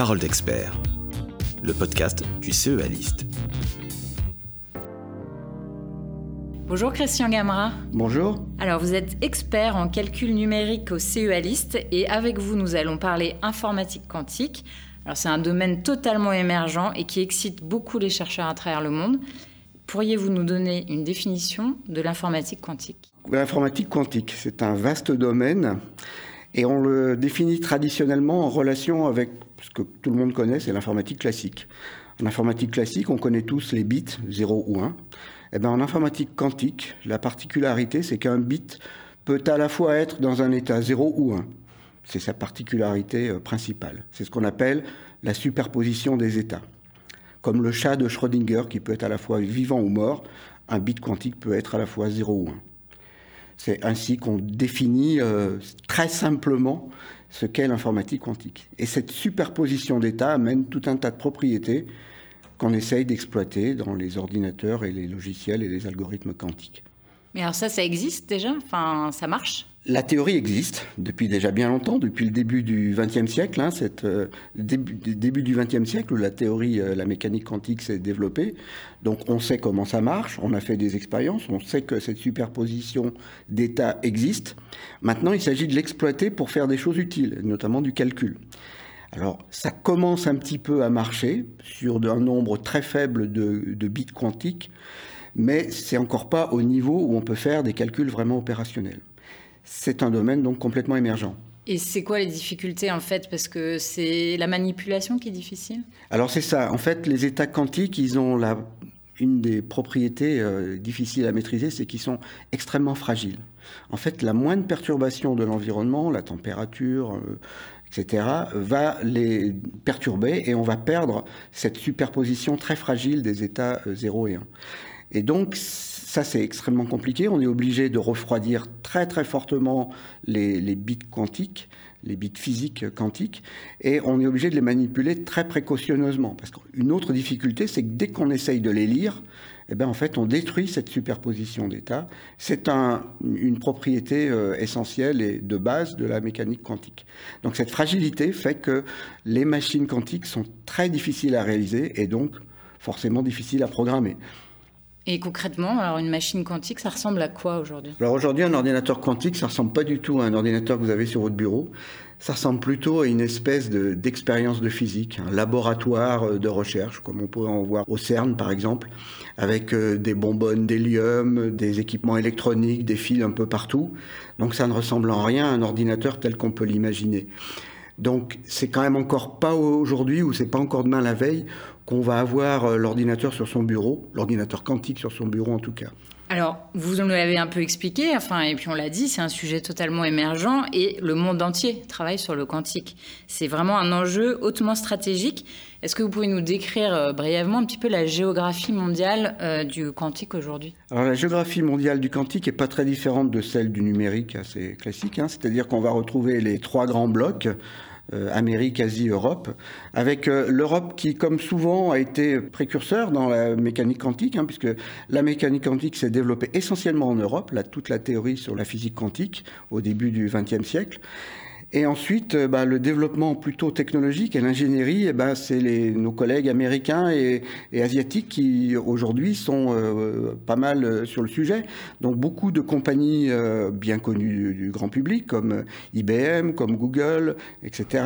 Parole d'expert, le podcast du CEA List. Bonjour Christian Gamera. Bonjour. Alors vous êtes expert en calcul numérique au CEA List et avec vous nous allons parler informatique quantique. Alors c'est un domaine totalement émergent et qui excite beaucoup les chercheurs à travers le monde. Pourriez-vous nous donner une définition de l'informatique quantique? L'informatique quantique, c'est un vaste domaine et on le définit traditionnellement en relation avec ce que tout le monde connaît, c'est l'informatique classique. En informatique classique, on connaît tous les bits 0 ou 1. Eh bien, en informatique quantique, la particularité, c'est qu'un bit peut à la fois être dans un état 0 ou 1. C'est sa particularité euh, principale. C'est ce qu'on appelle la superposition des états. Comme le chat de Schrödinger qui peut être à la fois vivant ou mort, un bit quantique peut être à la fois 0 ou 1. C'est ainsi qu'on définit euh, très simplement ce qu'est l'informatique quantique. Et cette superposition d'états amène tout un tas de propriétés qu'on essaye d'exploiter dans les ordinateurs et les logiciels et les algorithmes quantiques. Mais alors ça, ça existe déjà? Enfin, ça marche? La théorie existe depuis déjà bien longtemps, depuis le début du XXe siècle, hein, euh, début, du XXe siècle où la théorie, euh, la mécanique quantique s'est développée. Donc on sait comment ça marche, on a fait des expériences, on sait que cette superposition d'états existe. Maintenant, il s'agit de l'exploiter pour faire des choses utiles, notamment du calcul. Alors ça commence un petit peu à marcher sur un nombre très faible de, de bits quantiques, mais c'est encore pas au niveau où on peut faire des calculs vraiment opérationnels c'est un domaine donc complètement émergent. Et c'est quoi les difficultés en fait? Parce que c'est la manipulation qui est difficile? Alors c'est ça. En fait, les états quantiques, ils ont la, une des propriétés euh, difficiles à maîtriser, c'est qu'ils sont extrêmement fragiles. En fait, la moindre perturbation de l'environnement, la température, euh, etc., va les perturber et on va perdre cette superposition très fragile des états 0 euh, et 1. Et donc, ça, c'est extrêmement compliqué. On est obligé de refroidir très très fortement les, bits quantiques, les bits physiques quantiques, et on est obligé de les manipuler très précautionneusement. Parce qu'une autre difficulté, c'est que dès qu'on essaye de les lire, eh ben, en fait, on détruit cette superposition d'états. C'est une propriété euh, essentielle et de base de la mécanique quantique. Donc cette fragilité fait que les machines quantiques sont très difficiles à réaliser et donc forcément difficiles à programmer. Et concrètement, alors une machine quantique, ça ressemble à quoi aujourd'hui? Alors aujourd'hui, un ordinateur quantique, ça ressemble pas du tout à un ordinateur que vous avez sur votre bureau. Ça ressemble plutôt à une espèce d'expérience de, physique, un laboratoire euh, de recherche, comme on pourrait en voir au CERN par exemple, avec euh, des bonbonnes d'hélium, des équipements électroniques, des fils un peu partout. Donc ça ne ressemble en rien à un ordinateur tel qu'on peut l'imaginer. Donc c'est quand même encore pas aujourd'hui ou c'est pas encore demain la veille qu'on va avoir euh, l'ordinateur sur son bureau, l'ordinateur quantique sur son bureau en tout cas. Alors, vous nous l'avez un peu expliqué, enfin, et puis on l'a dit, c'est un sujet totalement émergent et le monde entier travaille sur le quantique. C'est vraiment un enjeu hautement stratégique. Est-ce que vous pouvez nous décrire euh, brièvement un petit peu la géographie mondiale euh, du quantique aujourd'hui? Alors, la géographie mondiale du quantique n'est pas très différente de celle du numérique assez classique, hein. c'est-à-dire qu'on va retrouver les trois grands blocs Amérique, Asie, Europe, avec euh, l'Europe qui, comme souvent, a été précurseur dans la mécanique quantique, hein, puisque la mécanique quantique s'est développée essentiellement en Europe, là, toute la théorie sur la physique quantique au début du XXe siècle. Et ensuite, euh, bah, le développement plutôt technologique et l'ingénierie, eh ben, c'est nos collègues américains et, asiatiques qui aujourd'hui sont euh, pas mal euh, sur le sujet. Donc beaucoup de compagnies bien connues du, grand public comme IBM, comme Google, etc.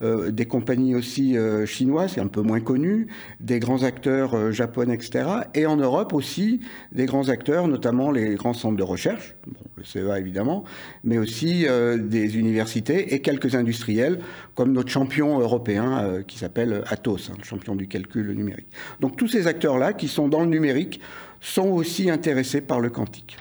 des compagnies aussi chinoises, un peu moins connues, des grands acteurs japonais, etc. Et en Europe aussi, des grands acteurs, notamment les grands centres de recherche, le CEA évidemment, mais aussi des universités et quelques industriels, comme notre champion européen euh, qui s'appelle Atos, hein, le champion du calcul numérique. Donc tous ces acteurs-là qui sont dans le numérique sont aussi intéressés par le quantique.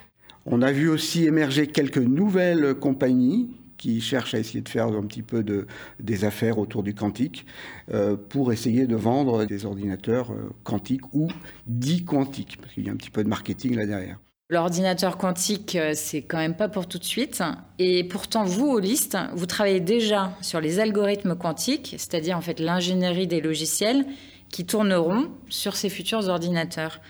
On a vu aussi émerger quelques nouvelles compagnies qui cherchent à essayer de faire un petit peu de, des affaires autour du quantique euh, pour essayer de vendre des ordinateurs euh, quantiques ou dits quantiques, parce qu'il y a un petit peu de marketing là derrière. L'ordinateur quantique, euh, c'est quand même pas pour tout de suite. Et pourtant, vous, au LIST, vous travaillez déjà sur les algorithmes quantiques, c'est-à-dire en fait l'ingénierie des logiciels qui tourneront sur ces futurs ordinateurs.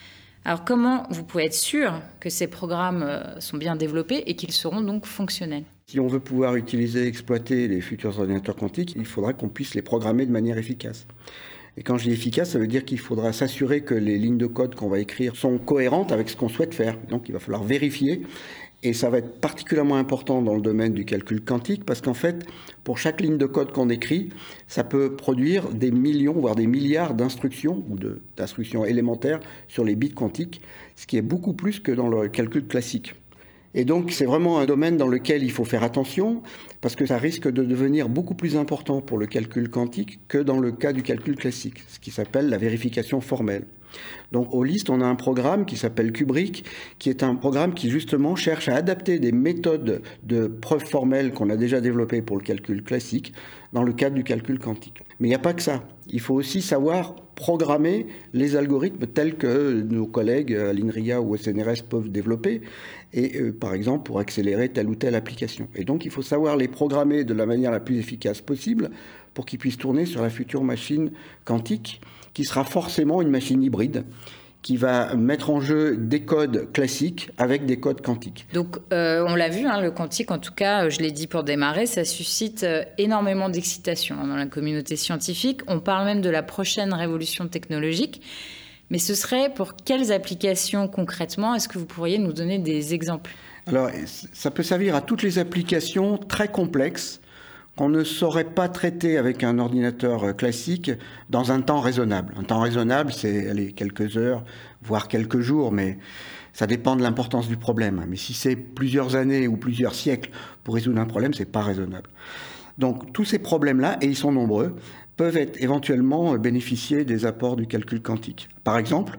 Alors comment vous pouvez être sûr que ces programmes euh, sont bien développés et qu'ils seront donc fonctionnels? Si on veut pouvoir utiliser et exploiter les futurs ordinateurs quantiques, il faudra qu'on puisse les programmer de manière efficace. Et quand je dis efficace, ça veut dire qu'il faudra s'assurer que les lignes de code qu'on va écrire sont cohérentes avec ce qu'on souhaite faire. Donc il va falloir vérifier. Et ça va être particulièrement important dans le domaine du calcul quantique parce qu'en fait, pour chaque ligne de code qu'on écrit, ça peut produire des millions, voire des milliards d'instructions ou d'instructions élémentaires sur les bits quantiques, ce qui est beaucoup plus que dans le calcul classique. Et donc c'est vraiment un domaine dans lequel il faut faire attention parce que ça risque de devenir beaucoup plus important pour le calcul quantique que dans le cas du calcul classique, ce qui s'appelle la vérification formelle. Donc au LIST, on a un programme qui s'appelle Kubrick, qui est un programme qui justement cherche à adapter des méthodes de preuve formelle qu'on a déjà développées pour le calcul classique dans le cadre du calcul quantique. Mais il n'y a pas que ça. Il faut aussi savoir programmer les algorithmes tels que nos collègues à l'INRIA ou au CNRS peuvent développer, et euh, par exemple pour accélérer telle ou telle application. Et donc il faut savoir les programmer de la manière la plus efficace possible pour qu'ils puissent tourner sur la future machine quantique, qui sera forcément une machine hybride qui va mettre en jeu des codes classiques avec des codes quantiques. Donc, euh, on l'a vu, hein, le quantique, en tout cas, je l'ai dit pour démarrer, ça suscite euh, énormément d'excitation hein, dans la communauté scientifique. On parle même de la prochaine révolution technologique. Mais ce serait pour quelles applications concrètement Est-ce que vous pourriez nous donner des exemples? Alors, ça peut servir à toutes les applications très complexes qu'on ne saurait pas traiter avec un ordinateur euh, classique dans un temps raisonnable. Un temps raisonnable, c'est quelques heures, voire quelques jours, mais ça dépend de l'importance du problème. Mais si c'est plusieurs années ou plusieurs siècles pour résoudre un problème, c'est pas raisonnable. Donc tous ces problèmes-là, et ils sont nombreux, peuvent être éventuellement bénéficier des apports du calcul quantique. Par exemple,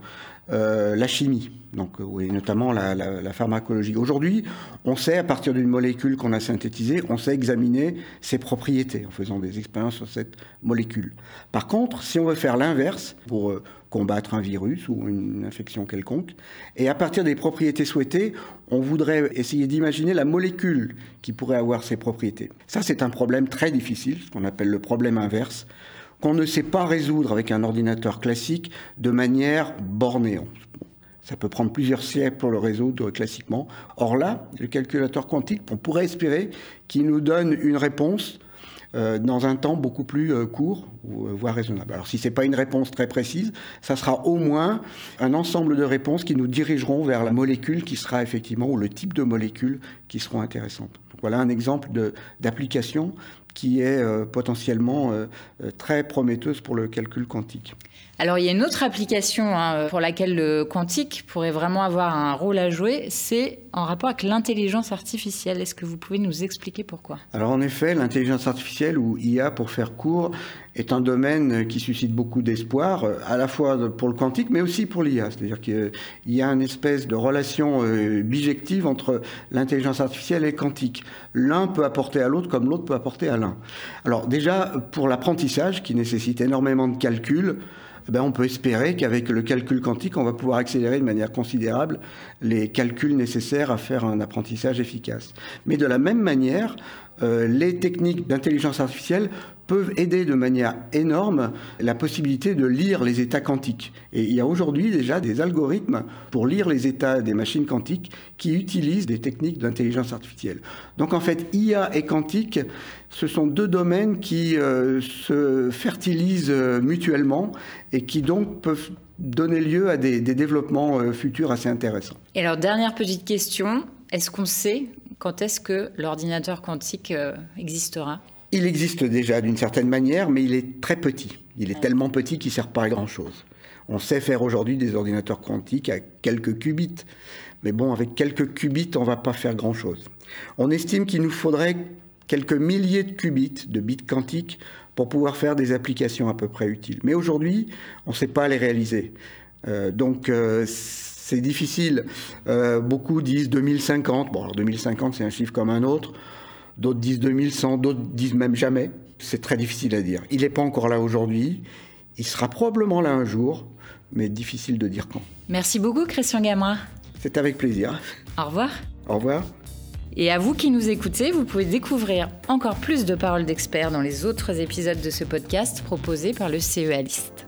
euh, la chimie, donc oui, notamment la, la, pharmacologie. Aujourd'hui, on sait, à partir d'une molécule qu'on a synthétisée, on sait examiner ses propriétés en faisant des expériences sur cette molécule. Par contre, si on veut faire l'inverse pour euh, combattre un virus ou une infection quelconque, et à partir des propriétés souhaitées, on voudrait essayer d'imaginer la molécule qui pourrait avoir ces propriétés. Ça, c'est un problème très difficile, ce qu'on appelle le problème inverse qu'on ne sait pas résoudre avec un ordinateur classique de manière bornée. Ça peut prendre plusieurs siècles pour le résoudre classiquement. Or là, le calculateur quantique, on pourrait espérer qu'il nous donne une réponse euh, dans un temps beaucoup plus euh, court, euh, voire raisonnable. Alors si ce n'est pas une réponse très précise, ça sera au moins un ensemble de réponses qui nous dirigeront vers la molécule qui sera effectivement, ou le type de molécule qui seront intéressantes. voilà un exemple d'application qui est euh, potentiellement euh, euh, très prometteuse pour le calcul quantique. Alors il y a une autre application hein, pour laquelle le quantique pourrait vraiment avoir un rôle à jouer, c'est en rapport avec l'intelligence artificielle. Est-ce que vous pouvez nous expliquer pourquoi? Alors en effet, l'intelligence artificielle ou IA pour faire court est un domaine qui suscite beaucoup d'espoir, à la fois pour le quantique mais aussi pour l'IA. C'est-à-dire qu'il y a une espèce de relation bijective entre l'intelligence artificielle et le quantique. L'un peut apporter à l'autre comme l'autre peut apporter à l'un. Alors déjà, pour l'apprentissage qui nécessite énormément de calculs, eh ben, on peut espérer qu'avec le calcul quantique, on va pouvoir accélérer de manière considérable les calculs nécessaires à faire un apprentissage efficace. Mais de la même manière, euh, les techniques d'intelligence artificielle peuvent aider de manière énorme la possibilité de lire les états quantiques. Et il y a aujourd'hui déjà des algorithmes pour lire les états des machines quantiques qui utilisent des techniques d'intelligence artificielle. Donc en fait, IA et quantique, ce sont deux domaines qui euh, se fertilisent euh, mutuellement et qui donc peuvent donner lieu à des, développements euh, futurs assez intéressants. Et alors, dernière petite question, est-ce qu'on sait quand est-ce que l'ordinateur quantique existera? Il existe déjà d'une certaine manière, mais il est très petit. Il est tellement petit qu'il ne sert pas à grand-chose. On sait faire aujourd'hui des ordinateurs quantiques à quelques qubits. Mais bon, avec quelques qubits, on ne va pas faire grand-chose. On estime qu'il nous faudrait quelques milliers de qubits, de bits quantiques, pour pouvoir faire des applications à peu près utiles. Mais aujourd'hui, on ne sait pas les réaliser. Euh, donc, euh, c'est difficile. Euh, beaucoup disent 2050. Bon, alors 2050, c'est un chiffre comme un autre d'autres disent 2100, d'autres disent même jamais. C'est très difficile à dire. Il n'est pas encore là aujourd'hui. Il sera probablement là un jour, mais difficile de dire quand. Merci beaucoup, Christian Gamra. C'est avec plaisir. Au revoir. Au revoir. Et à vous qui nous écoutez, vous pouvez découvrir encore plus de paroles d'experts dans les autres épisodes de ce podcast proposé par le CEA List.